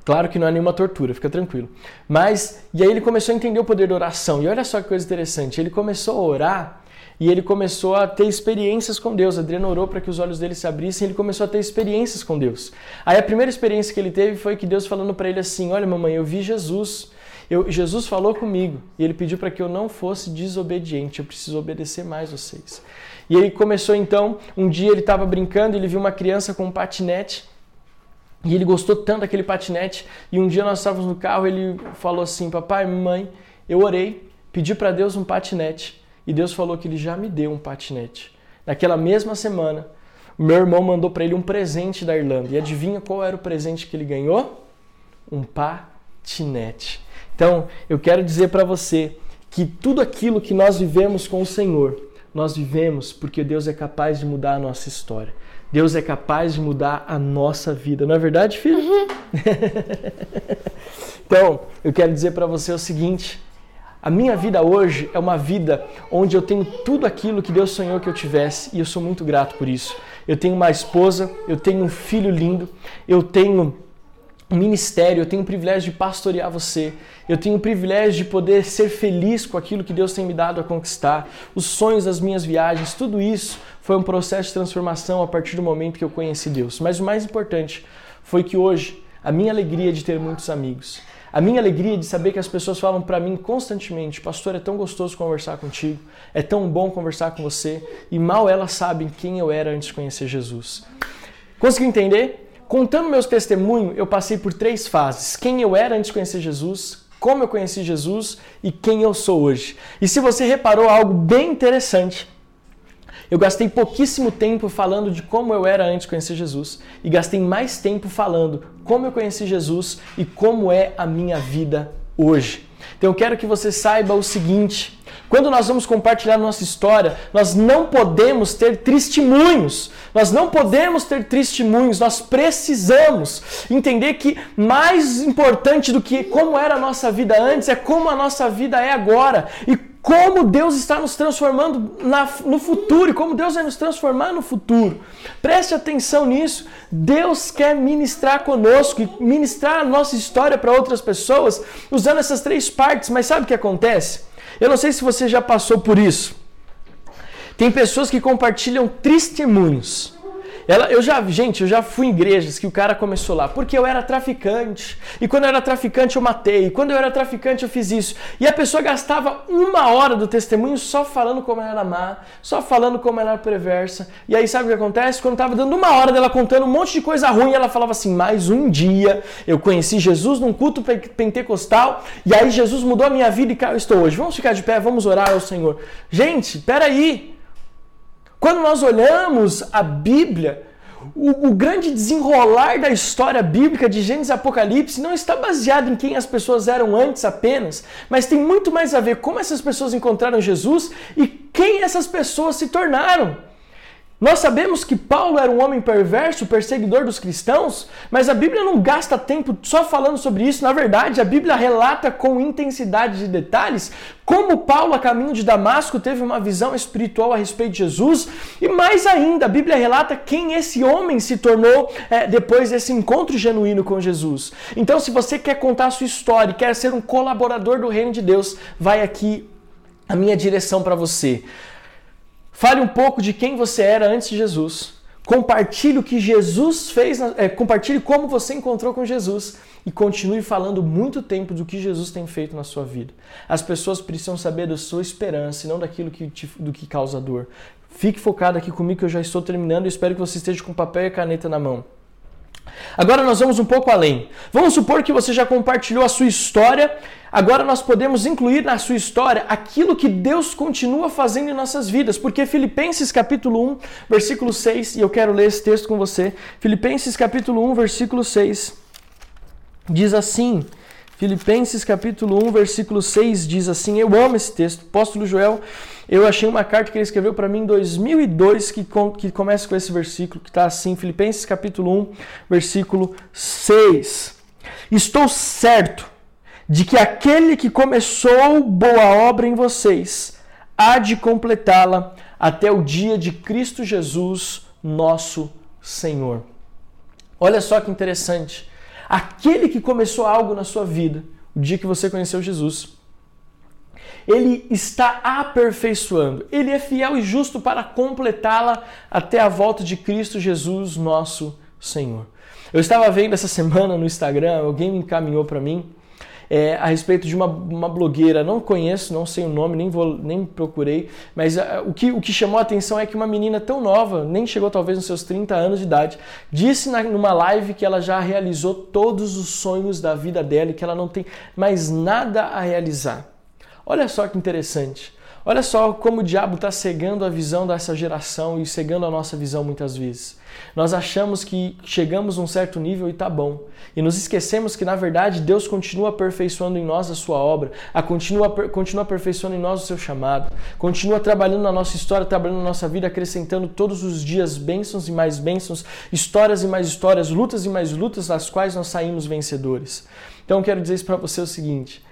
Claro que não é nenhuma tortura, fica tranquilo. Mas, e aí ele começou a entender o poder da oração. E olha só que coisa interessante. Ele começou a orar e ele começou a ter experiências com Deus. Adriano orou para que os olhos dele se abrissem ele começou a ter experiências com Deus. Aí a primeira experiência que ele teve foi que Deus falando para ele assim: Olha, mamãe, eu vi Jesus. Eu, Jesus falou comigo e ele pediu para que eu não fosse desobediente, eu preciso obedecer mais vocês. E ele começou então, um dia ele estava brincando, ele viu uma criança com um patinete e ele gostou tanto daquele patinete. E um dia nós estávamos no carro, ele falou assim: Papai, mãe, eu orei, pedi para Deus um patinete e Deus falou que ele já me deu um patinete. Naquela mesma semana, meu irmão mandou para ele um presente da Irlanda. E adivinha qual era o presente que ele ganhou? Um patinete. Então, eu quero dizer para você que tudo aquilo que nós vivemos com o Senhor, nós vivemos porque Deus é capaz de mudar a nossa história. Deus é capaz de mudar a nossa vida. Não é verdade, filho? Uhum. então, eu quero dizer para você o seguinte: a minha vida hoje é uma vida onde eu tenho tudo aquilo que Deus sonhou que eu tivesse e eu sou muito grato por isso. Eu tenho uma esposa, eu tenho um filho lindo, eu tenho um ministério, eu tenho o privilégio de pastorear você, eu tenho o privilégio de poder ser feliz com aquilo que Deus tem me dado a conquistar, os sonhos das minhas viagens, tudo isso foi um processo de transformação a partir do momento que eu conheci Deus. Mas o mais importante foi que hoje a minha alegria é de ter muitos amigos. A minha alegria de saber que as pessoas falam para mim constantemente: Pastor, é tão gostoso conversar contigo, é tão bom conversar com você, e mal elas sabem quem eu era antes de conhecer Jesus. Conseguiu entender? Contando meus testemunhos, eu passei por três fases: quem eu era antes de conhecer Jesus, como eu conheci Jesus e quem eu sou hoje. E se você reparou algo bem interessante, eu gastei pouquíssimo tempo falando de como eu era antes de conhecer Jesus e gastei mais tempo falando como eu conheci Jesus e como é a minha vida hoje. Então eu quero que você saiba o seguinte: quando nós vamos compartilhar nossa história, nós não podemos ter testemunhos. Nós não podemos ter testemunhos. Nós precisamos entender que mais importante do que como era a nossa vida antes é como a nossa vida é agora. E como Deus está nos transformando na, no futuro e como Deus vai nos transformar no futuro. Preste atenção nisso. Deus quer ministrar conosco e ministrar a nossa história para outras pessoas usando essas três partes. Mas sabe o que acontece? Eu não sei se você já passou por isso. Tem pessoas que compartilham testemunhos ela, eu já, gente, eu já fui em igrejas que o cara começou lá, porque eu era traficante. E quando eu era traficante eu matei. E quando eu era traficante eu fiz isso. E a pessoa gastava uma hora do testemunho só falando como ela era má, só falando como ela era perversa. E aí sabe o que acontece? Quando tava dando uma hora dela contando um monte de coisa ruim, ela falava assim: "Mais um dia eu conheci Jesus num culto pentecostal e aí Jesus mudou a minha vida e cá eu estou hoje. Vamos ficar de pé, vamos orar ao Senhor. Gente, peraí. Quando nós olhamos a Bíblia, o, o, grande desenrolar da história bíblica de Gênesis e Apocalipse não está baseado em quem as pessoas eram antes apenas, mas tem muito mais a ver como essas pessoas encontraram Jesus e quem essas pessoas se tornaram. Nós sabemos que Paulo era um homem perverso, perseguidor dos cristãos, mas a Bíblia não gasta tempo só falando sobre isso. Na verdade, a Bíblia relata com intensidade de detalhes como Paulo, a caminho de Damasco, teve uma visão espiritual a respeito de Jesus. E mais ainda, a Bíblia relata quem esse homem se tornou é, depois desse encontro genuíno com Jesus. Então, se você quer contar a sua história e quer ser um colaborador do reino de Deus, vai aqui a minha direção para você. Fale um pouco de quem você era antes de Jesus. Compartilhe o que Jesus fez, é, compartilhe como você encontrou com Jesus e continue falando muito tempo do que Jesus tem feito na sua vida. As pessoas precisam saber da sua esperança e não daquilo que te, do que causa dor. Fique focado aqui comigo que eu já estou terminando e espero que você esteja com papel e caneta na mão. Agora nós vamos um pouco além. Vamos supor que você já compartilhou a sua história. Agora nós podemos incluir na sua história aquilo que Deus continua fazendo em nossas vidas, porque Filipenses capítulo 1, versículo 6, e eu quero ler esse texto com você. Filipenses capítulo 1, versículo 6 diz assim: Filipenses capítulo 1, versículo 6 diz assim: Eu amo esse texto. Apóstolo Joel, eu achei uma carta que ele escreveu para mim em 2002 que, com, que começa com esse versículo, que está assim: Filipenses capítulo 1, versículo 6. Estou certo de que aquele que começou boa obra em vocês há de completá-la até o dia de Cristo Jesus, nosso Senhor. Olha só que interessante. Aquele que começou algo na sua vida, o dia que você conheceu Jesus, ele está aperfeiçoando. Ele é fiel e justo para completá-la até a volta de Cristo Jesus, nosso Senhor. Eu estava vendo essa semana no Instagram, alguém me encaminhou para mim é, a respeito de uma, uma blogueira, não conheço, não sei o nome, nem, vou, nem procurei, mas uh, o, que, o que chamou a atenção é que uma menina tão nova, nem chegou talvez nos seus 30 anos de idade, disse na, numa live que ela já realizou todos os sonhos da vida dela e que ela não tem mais nada a realizar. Olha só que interessante. Olha só como o diabo está cegando a visão dessa geração e cegando a nossa visão muitas vezes. Nós achamos que chegamos a um certo nível e tá bom. E nos esquecemos que, na verdade, Deus continua aperfeiçoando em nós a sua obra, a continua, continua aperfeiçoando em nós o seu chamado, continua trabalhando na nossa história, trabalhando na nossa vida, acrescentando todos os dias bênçãos e mais bênçãos, histórias e mais histórias, lutas e mais lutas, das quais nós saímos vencedores. Então, quero dizer para você o seguinte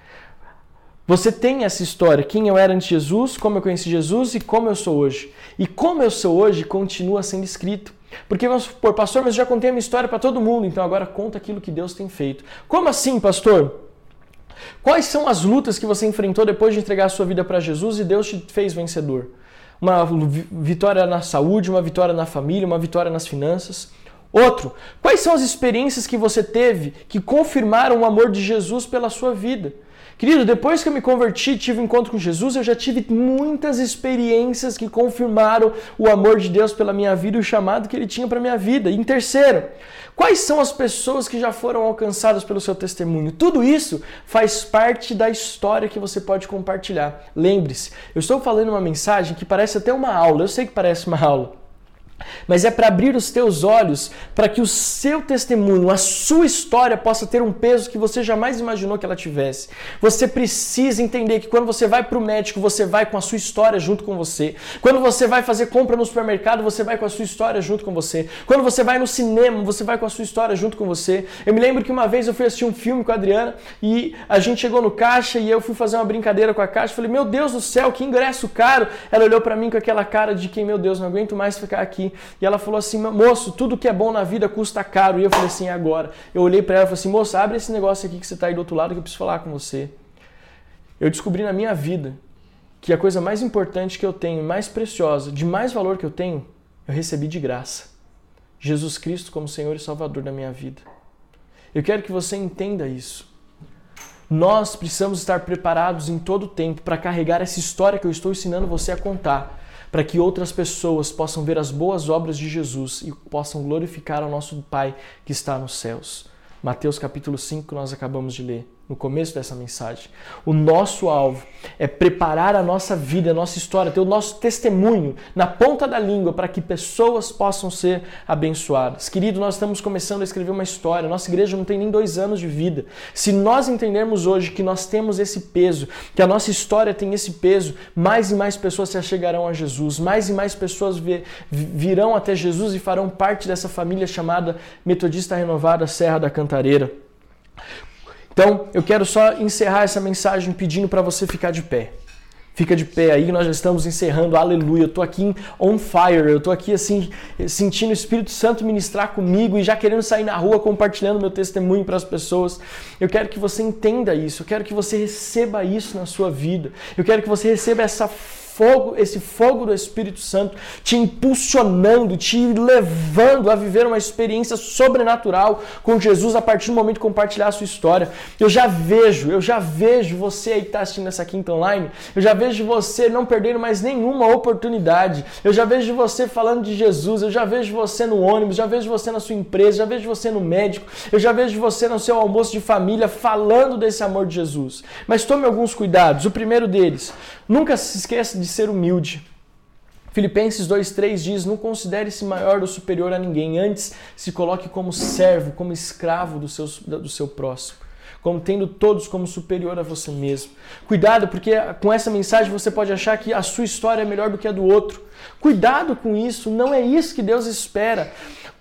você tem essa história, quem eu era antes de Jesus, como eu conheci Jesus e como eu sou hoje. E como eu sou hoje continua sendo escrito. Porque vamos supor, pastor, mas eu já contei a minha história para todo mundo, então agora conta aquilo que Deus tem feito. Como assim, pastor? Quais são as lutas que você enfrentou depois de entregar a sua vida para Jesus e Deus te fez vencedor? Uma vitória na saúde, uma vitória na família, uma vitória nas finanças. Outro, quais são as experiências que você teve que confirmaram o amor de Jesus pela sua vida? Querido, depois que eu me converti, tive um encontro com Jesus, eu já tive muitas experiências que confirmaram o amor de Deus pela minha vida e o chamado que ele tinha para minha vida. E em terceiro, quais são as pessoas que já foram alcançadas pelo seu testemunho? Tudo isso faz parte da história que você pode compartilhar. Lembre-se, eu estou falando uma mensagem que parece até uma aula, eu sei que parece uma aula. Mas é para abrir os teus olhos para que o seu testemunho, a sua história possa ter um peso que você jamais imaginou que ela tivesse. Você precisa entender que quando você vai para o médico, você vai com a sua história junto com você. Quando você vai fazer compra no supermercado, você vai com a sua história junto com você. Quando você vai no cinema, você vai com a sua história junto com você. Eu me lembro que uma vez eu fui assistir um filme com a Adriana e a gente chegou no caixa e eu fui fazer uma brincadeira com a caixa. Falei, meu Deus do céu, que ingresso caro! Ela olhou para mim com aquela cara de quem, meu Deus, não aguento mais ficar aqui. E ela falou assim: moço, tudo que é bom na vida custa caro. E eu falei assim: agora. Eu olhei para ela e falei assim: moça, abre esse negócio aqui que você está aí do outro lado que eu preciso falar com você. Eu descobri na minha vida que a coisa mais importante que eu tenho, mais preciosa, de mais valor que eu tenho, eu recebi de graça. Jesus Cristo como Senhor e Salvador da minha vida. Eu quero que você entenda isso. Nós precisamos estar preparados em todo o tempo para carregar essa história que eu estou ensinando você a contar para que outras pessoas possam ver as boas obras de Jesus e possam glorificar ao nosso Pai que está nos céus. Mateus capítulo 5 que nós acabamos de ler no começo dessa mensagem. O nosso alvo é preparar a nossa vida, a nossa história, ter o nosso testemunho na ponta da língua para que pessoas possam ser abençoadas. Querido, nós estamos começando a escrever uma história. Nossa igreja não tem nem dois anos de vida. Se nós entendermos hoje que nós temos esse peso, que a nossa história tem esse peso, mais e mais pessoas se achegarão a Jesus, mais e mais pessoas virão até Jesus e farão parte dessa família chamada Metodista Renovada Serra da Cantareira. Então, eu quero só encerrar essa mensagem pedindo para você ficar de pé. Fica de pé aí, nós já estamos encerrando, aleluia. Eu tô aqui on fire, eu tô aqui assim, sentindo o Espírito Santo ministrar comigo e já querendo sair na rua compartilhando meu testemunho para as pessoas. Eu quero que você entenda isso, eu quero que você receba isso na sua vida. Eu quero que você receba essa fogo, esse fogo do Espírito Santo te impulsionando, te levando a viver uma experiência sobrenatural com Jesus a partir do momento de compartilhar a sua história. Eu já vejo, eu já vejo você aí que está assistindo essa quinta online, eu já vejo você não perdendo mais nenhuma oportunidade. Eu já vejo você falando de Jesus, eu já vejo você no ônibus, já vejo você na sua empresa, já vejo você no médico, eu já vejo você no seu almoço de família falando desse amor de Jesus. Mas tome alguns cuidados. O primeiro deles, nunca se esqueça de de ser humilde. Filipenses 2,3 diz: Não considere-se maior ou superior a ninguém, antes se coloque como servo, como escravo do seu, do seu próximo, como tendo todos como superior a você mesmo. Cuidado, porque com essa mensagem você pode achar que a sua história é melhor do que a do outro. Cuidado com isso, não é isso que Deus espera.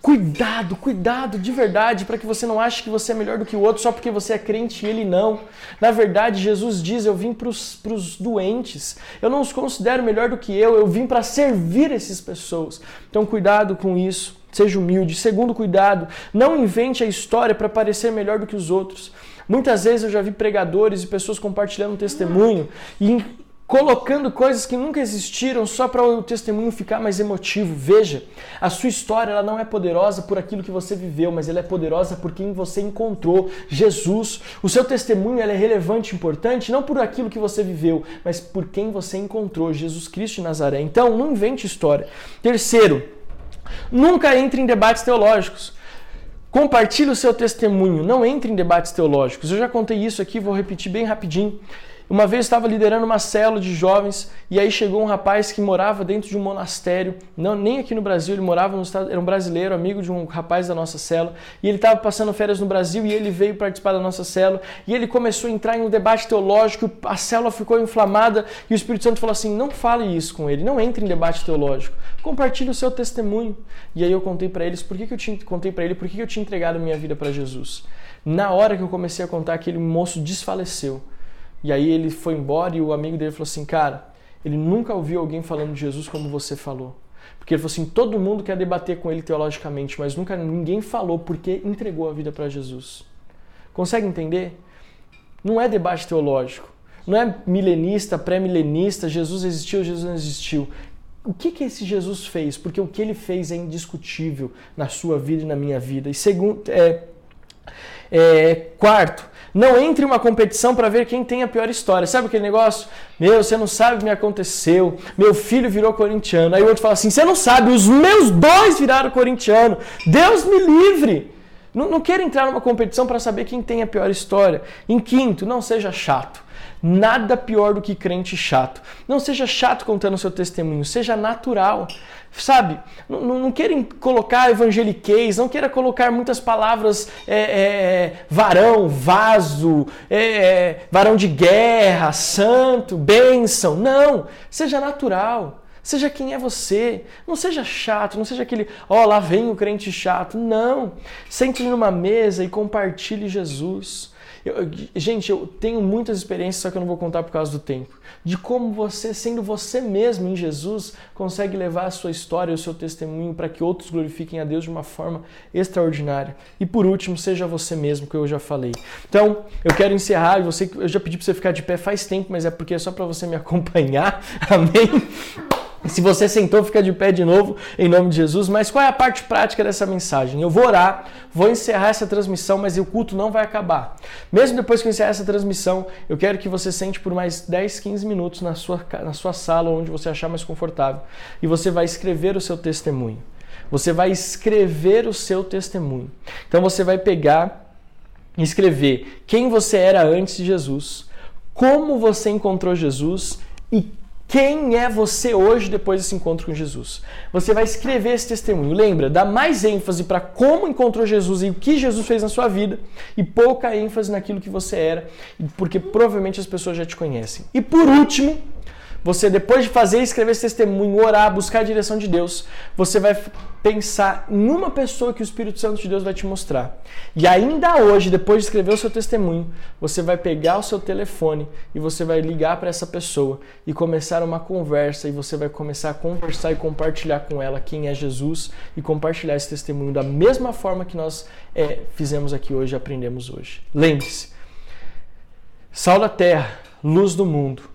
Cuidado, cuidado de verdade, para que você não ache que você é melhor do que o outro só porque você é crente e ele não. Na verdade, Jesus diz: Eu vim para os doentes. Eu não os considero melhor do que eu, eu vim para servir essas pessoas. Então, cuidado com isso. Seja humilde. Segundo, cuidado. Não invente a história para parecer melhor do que os outros. Muitas vezes eu já vi pregadores e pessoas compartilhando um testemunho e colocando coisas que nunca existiram só para o testemunho ficar mais emotivo. Veja, a sua história ela não é poderosa por aquilo que você viveu, mas ela é poderosa por quem você encontrou, Jesus. O seu testemunho é relevante e importante não por aquilo que você viveu, mas por quem você encontrou, Jesus Cristo de Nazaré. Então, não invente história. Terceiro, nunca entre em debates teológicos. Compartilhe o seu testemunho, não entre em debates teológicos. Eu já contei isso aqui, vou repetir bem rapidinho. Uma vez estava liderando uma célula de jovens e aí chegou um rapaz que morava dentro de um monastério, não nem aqui no Brasil, ele morava no estado, era um brasileiro, amigo de um rapaz da nossa célula, e ele estava passando férias no Brasil e ele veio participar da nossa célula e ele começou a entrar em um debate teológico, a célula ficou inflamada e o Espírito Santo falou assim: "Não fale isso com ele, não entre em debate teológico. Compartilhe o seu testemunho". E aí eu contei para eles por que, que eu tinha contei para ele por que, que eu tinha entregado minha vida para Jesus. Na hora que eu comecei a contar, aquele moço desfaleceu. E aí ele foi embora e o amigo dele falou assim: Cara, ele nunca ouviu alguém falando de Jesus como você falou. Porque ele falou assim: todo mundo quer debater com ele teologicamente, mas nunca ninguém falou porque entregou a vida para Jesus. Consegue entender? Não é debate teológico. Não é milenista, pré-milenista, Jesus existiu, Jesus não existiu. O que, que esse Jesus fez? Porque o que ele fez é indiscutível na sua vida e na minha vida. E segundo, é, é, quarto, não entre uma competição para ver quem tem a pior história. Sabe aquele negócio? Meu, você não sabe o que me aconteceu. Meu filho virou corintiano. Aí o outro fala assim: você não sabe, os meus dois viraram corintiano. Deus me livre. Não, não queira entrar numa competição para saber quem tem a pior história. Em quinto, não seja chato. Nada pior do que crente chato. Não seja chato contando o seu testemunho, seja natural. Sabe? Não, não, não queira colocar evangeliquez, não queira colocar muitas palavras é, é, varão, vaso, é, é varão de guerra, santo, bênção. Não! Seja natural. Seja quem é você. Não seja chato, não seja aquele, ó, oh, lá vem o crente chato. Não. Sente numa mesa e compartilhe Jesus. Eu, gente, eu tenho muitas experiências, só que eu não vou contar por causa do tempo. De como você, sendo você mesmo em Jesus, consegue levar a sua história o seu testemunho para que outros glorifiquem a Deus de uma forma extraordinária. E por último, seja você mesmo, que eu já falei. Então, eu quero encerrar. Você, eu já pedi para você ficar de pé faz tempo, mas é porque é só para você me acompanhar. Amém? Se você sentou, fica de pé de novo, em nome de Jesus. Mas qual é a parte prática dessa mensagem? Eu vou orar, vou encerrar essa transmissão, mas o culto não vai acabar. Mesmo depois que eu encerrar essa transmissão, eu quero que você sente por mais 10, 15 minutos na sua, na sua sala, onde você achar mais confortável. E você vai escrever o seu testemunho. Você vai escrever o seu testemunho. Então você vai pegar e escrever quem você era antes de Jesus, como você encontrou Jesus e quem é você hoje depois desse encontro com Jesus? Você vai escrever esse testemunho. Lembra, dá mais ênfase para como encontrou Jesus e o que Jesus fez na sua vida e pouca ênfase naquilo que você era, porque provavelmente as pessoas já te conhecem. E por último, você, depois de fazer, escrever esse testemunho, orar, buscar a direção de Deus, você vai pensar em uma pessoa que o Espírito Santo de Deus vai te mostrar. E ainda hoje, depois de escrever o seu testemunho, você vai pegar o seu telefone e você vai ligar para essa pessoa e começar uma conversa. E você vai começar a conversar e compartilhar com ela quem é Jesus e compartilhar esse testemunho da mesma forma que nós é, fizemos aqui hoje, aprendemos hoje. Lembre-se, sal da terra, luz do mundo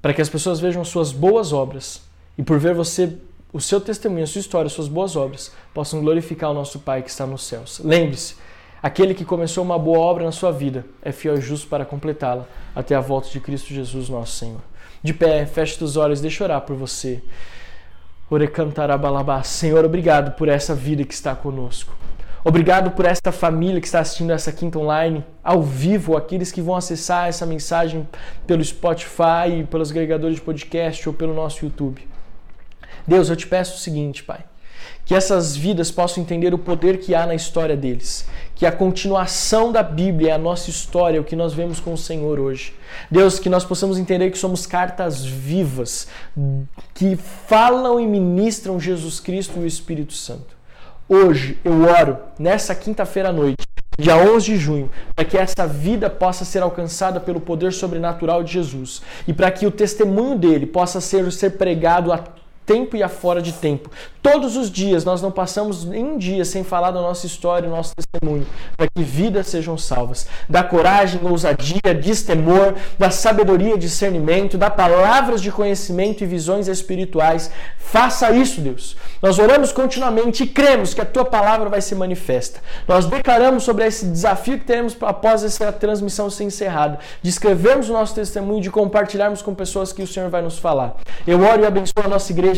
para que as pessoas vejam suas boas obras e por ver você, o seu testemunho, a sua história, suas boas obras, possam glorificar o nosso Pai que está nos céus. Lembre-se, aquele que começou uma boa obra na sua vida é fiel e justo para completá-la até a volta de Cristo Jesus, nosso Senhor. De pé, feche os olhos, deixa eu orar por você. Orecantarabalabá. Senhor, obrigado por essa vida que está conosco. Obrigado por esta família que está assistindo essa quinta online ao vivo, aqueles que vão acessar essa mensagem pelo Spotify, pelos agregadores de podcast ou pelo nosso YouTube. Deus, eu te peço o seguinte, Pai, que essas vidas possam entender o poder que há na história deles, que a continuação da Bíblia é a nossa história, o que nós vemos com o Senhor hoje. Deus, que nós possamos entender que somos cartas vivas que falam e ministram Jesus Cristo e o Espírito Santo. Hoje eu oro, nessa quinta-feira à noite, dia 11 de junho, para que essa vida possa ser alcançada pelo poder sobrenatural de Jesus e para que o testemunho dele possa ser, ser pregado a tempo e afora de tempo. Todos os dias nós não passamos um dia sem falar da nossa história, do nosso testemunho, para que vidas sejam salvas. Da coragem, ousadia, destemor, da sabedoria, discernimento, da palavras de conhecimento e visões espirituais. Faça isso, Deus. Nós oramos continuamente e cremos que a tua palavra vai ser manifesta. Nós declaramos sobre esse desafio que teremos após essa transmissão ser encerrada, de escrevermos o nosso testemunho, de compartilharmos com pessoas que o Senhor vai nos falar. Eu oro e abençoo a nossa igreja